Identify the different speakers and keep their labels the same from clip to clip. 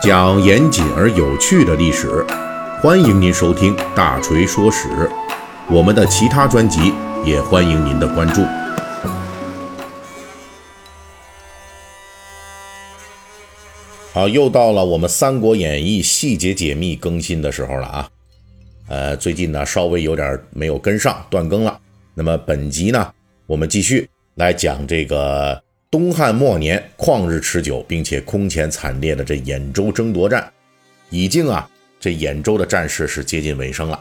Speaker 1: 讲严谨而有趣的历史，欢迎您收听《大锤说史》。我们的其他专辑也欢迎您的关注。好，又到了我们《三国演义》细节解密更新的时候了啊！呃，最近呢稍微有点没有跟上，断更了。那么本集呢，我们继续来讲这个。东汉末年，旷日持久并且空前惨烈的这兖州争夺战，已经啊，这兖州的战事是接近尾声了。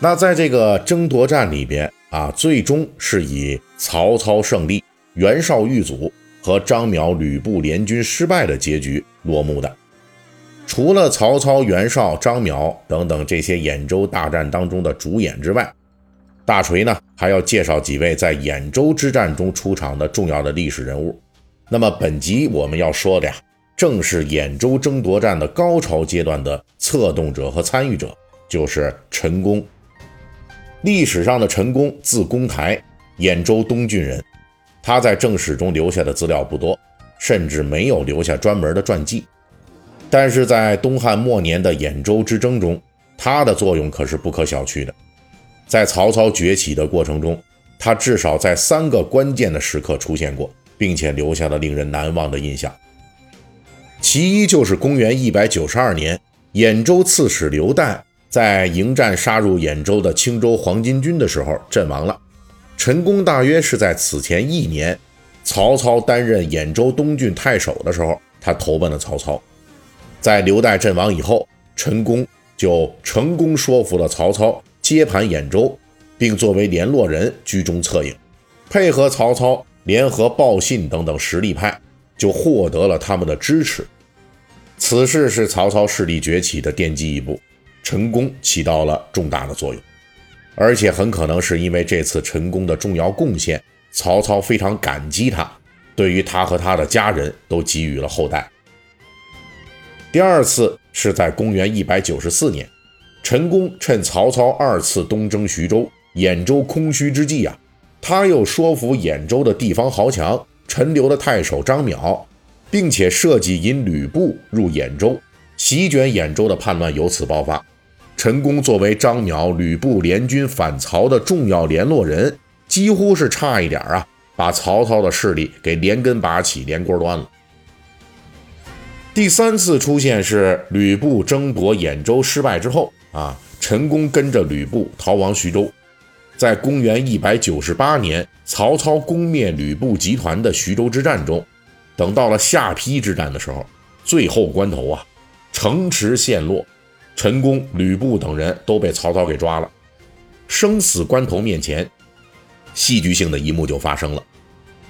Speaker 1: 那在这个争夺战里边啊，最终是以曹操胜利、袁绍遇阻和张邈、吕布联军失败的结局落幕的。除了曹操、袁绍、张邈等等这些兖州大战当中的主演之外，大锤呢，还要介绍几位在兖州之战中出场的重要的历史人物。那么本集我们要说的呀，正是兖州争夺战的高潮阶段的策动者和参与者，就是陈宫。历史上的陈宫，字公台，兖州东郡人。他在正史中留下的资料不多，甚至没有留下专门的传记。但是在东汉末年的兖州之争中，他的作用可是不可小觑的。在曹操崛起的过程中，他至少在三个关键的时刻出现过，并且留下了令人难忘的印象。其一就是公元一百九十二年，兖州刺史刘岱在迎战杀入兖州的青州黄巾军的时候阵亡了。陈宫大约是在此前一年，曹操担任兖州东郡太守的时候，他投奔了曹操。在刘岱阵亡以后，陈宫就成功说服了曹操。接盘兖州，并作为联络人居中策应，配合曹操联合鲍信等等实力派，就获得了他们的支持。此事是曹操势力崛起的奠基一步，成功起到了重大的作用。而且很可能是因为这次成功的重要贡献，曹操非常感激他，对于他和他的家人都给予了厚待。第二次是在公元一百九十四年。陈宫趁曹操二次东征徐州，兖州空虚之际啊，他又说服兖州的地方豪强陈留的太守张邈，并且设计引吕布入兖州，席卷兖州的叛乱由此爆发。陈宫作为张邈、吕布联军反曹的重要联络人，几乎是差一点啊，把曹操的势力给连根拔起、连锅端了。第三次出现是吕布争夺兖州失败之后。啊，陈宫跟着吕布逃亡徐州，在公元一百九十八年，曹操攻灭吕布集团的徐州之战中，等到了下邳之战的时候，最后关头啊，城池陷落，陈宫、吕布等人都被曹操给抓了。生死关头面前，戏剧性的一幕就发生了。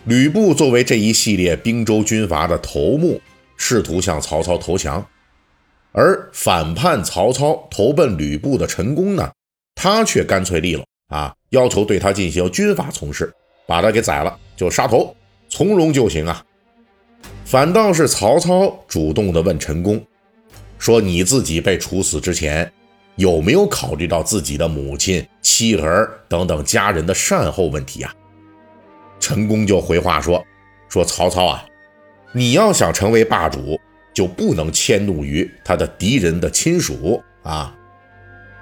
Speaker 1: 吕布作为这一系列兵州军阀的头目，试图向曹操投降。而反叛曹操、投奔吕布的陈宫呢，他却干脆利落啊，要求对他进行军法从事，把他给宰了就杀头，从容就行啊。反倒是曹操主动的问陈宫，说你自己被处死之前，有没有考虑到自己的母亲、妻儿等等家人的善后问题啊？陈宫就回话说，说曹操啊，你要想成为霸主。就不能迁怒于他的敌人的亲属啊！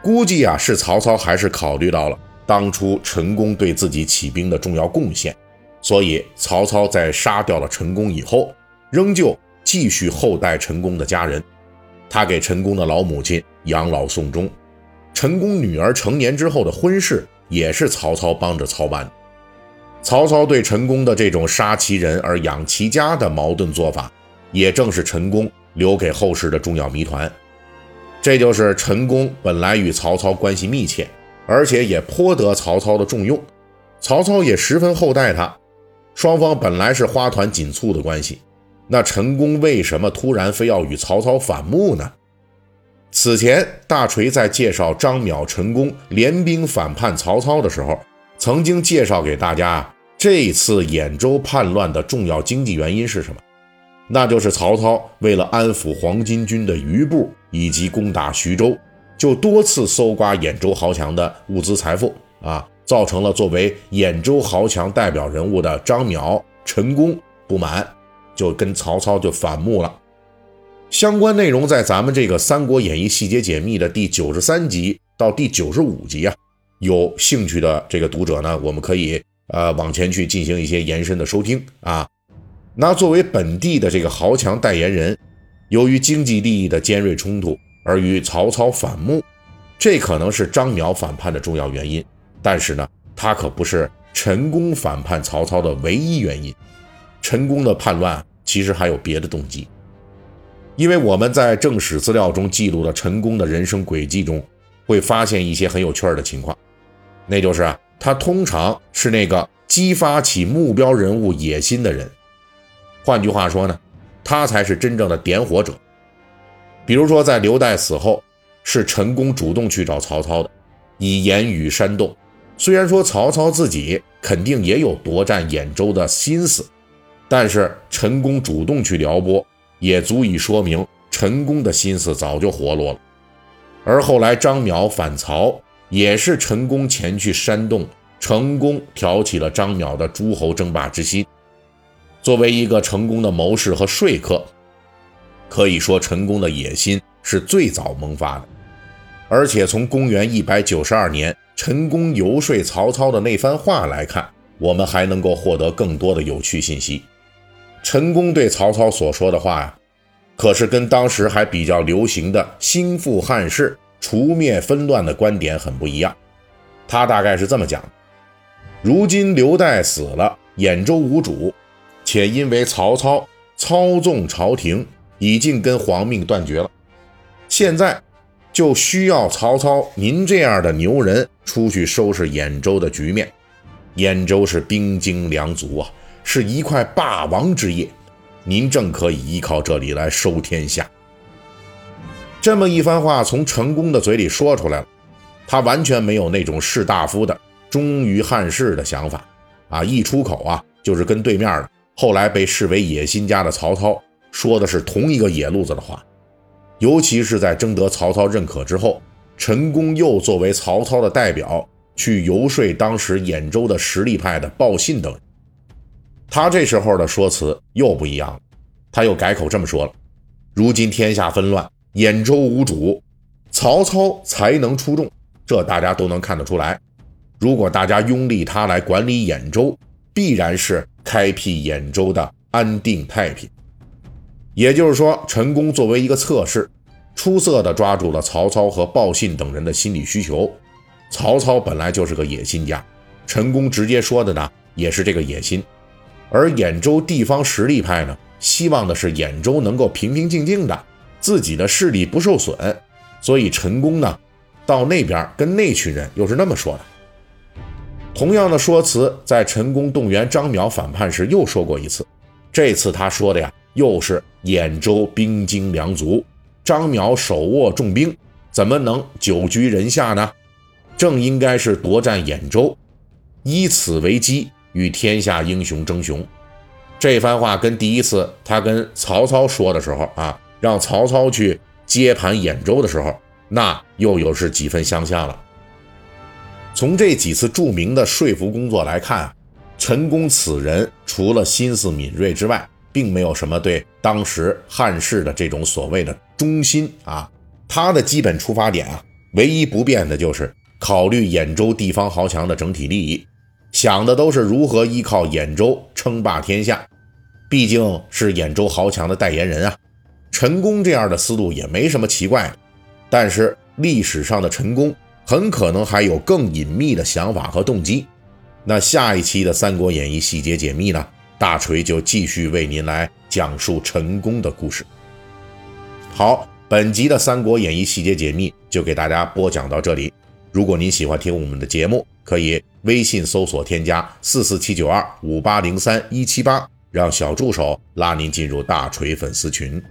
Speaker 1: 估计啊，是曹操还是考虑到了当初陈宫对自己起兵的重要贡献，所以曹操在杀掉了陈宫以后，仍旧继续厚待陈宫的家人。他给陈宫的老母亲养老送终，陈宫女儿成年之后的婚事也是曹操帮着操办。曹操对陈宫的这种杀其人而养其家的矛盾做法。也正是陈宫留给后世的重要谜团。这就是陈宫本来与曹操关系密切，而且也颇得曹操的重用，曹操也十分厚待他。双方本来是花团锦簇的关系，那陈宫为什么突然非要与曹操反目呢？此前大锤在介绍张邈、陈宫联兵反叛曹操的时候，曾经介绍给大家这次兖州叛乱的重要经济原因是什么？那就是曹操为了安抚黄巾军的余部以及攻打徐州，就多次搜刮兖州豪强的物资财富啊，造成了作为兖州豪强代表人物的张邈、陈宫不满，就跟曹操就反目了。相关内容在咱们这个《三国演义细节解密》的第九十三集到第九十五集啊，有兴趣的这个读者呢，我们可以呃往前去进行一些延伸的收听啊。那作为本地的这个豪强代言人，由于经济利益的尖锐冲突而与曹操反目，这可能是张邈反叛的重要原因。但是呢，他可不是陈宫反叛曹操的唯一原因。陈宫的叛乱其实还有别的动机。因为我们在正史资料中记录的陈宫的人生轨迹中，会发现一些很有趣的情况，那就是啊，他通常是那个激发起目标人物野心的人。换句话说呢，他才是真正的点火者。比如说，在刘岱死后，是陈宫主动去找曹操的，以言语煽动。虽然说曹操自己肯定也有夺占兖州的心思，但是陈宫主动去撩拨。也足以说明陈宫的心思早就活络了，而后来张邈反曹，也是陈宫前去煽动，成功挑起了张邈的诸侯争霸之心。作为一个成功的谋士和说客，可以说陈宫的野心是最早萌发的。而且从公元一百九十二年陈宫游说曹操的那番话来看，我们还能够获得更多的有趣信息。陈宫对曹操所说的话呀，可是跟当时还比较流行的兴复汉室、除灭纷乱的观点很不一样。他大概是这么讲：如今刘岱死了，兖州无主，且因为曹操操纵朝廷，已经跟皇命断绝了。现在就需要曹操您这样的牛人出去收拾兖州的局面。兖州是兵精粮足啊。是一块霸王之业，您正可以依靠这里来收天下。这么一番话从成功的嘴里说出来了，他完全没有那种士大夫的忠于汉室的想法啊！一出口啊，就是跟对面的后来被视为野心家的曹操说的是同一个野路子的话。尤其是在征得曹操认可之后，陈宫又作为曹操的代表去游说当时兖州的实力派的鲍信等人。他这时候的说辞又不一样了，他又改口这么说了：“如今天下纷乱，兖州无主，曹操才能出众，这大家都能看得出来。如果大家拥立他来管理兖州，必然是开辟兖州的安定太平。也就是说，陈宫作为一个侧室，出色的抓住了曹操和鲍信等人的心理需求。曹操本来就是个野心家，陈宫直接说的呢，也是这个野心。”而兖州地方实力派呢，希望的是兖州能够平平静静的，自己的势力不受损。所以陈宫呢，到那边跟那群人又是那么说的。同样的说辞，在陈宫动员张邈反叛时又说过一次。这次他说的呀，又是兖州兵精粮足，张邈手握重兵，怎么能久居人下呢？正应该是夺占兖州，以此为基。与天下英雄争雄，这番话跟第一次他跟曹操说的时候啊，让曹操去接盘兖州的时候，那又有是几分相像了。从这几次著名的说服工作来看啊，陈宫此人除了心思敏锐之外，并没有什么对当时汉室的这种所谓的忠心啊。他的基本出发点啊，唯一不变的就是考虑兖州地方豪强的整体利益。想的都是如何依靠兖州称霸天下，毕竟是兖州豪强的代言人啊。陈宫这样的思路也没什么奇怪的，但是历史上的陈宫很可能还有更隐秘的想法和动机。那下一期的《三国演义》细节解密呢？大锤就继续为您来讲述陈宫的故事。好，本集的《三国演义》细节解密就给大家播讲到这里。如果您喜欢听我们的节目，可以微信搜索添加四四七九二五八零三一七八，让小助手拉您进入大锤粉丝群。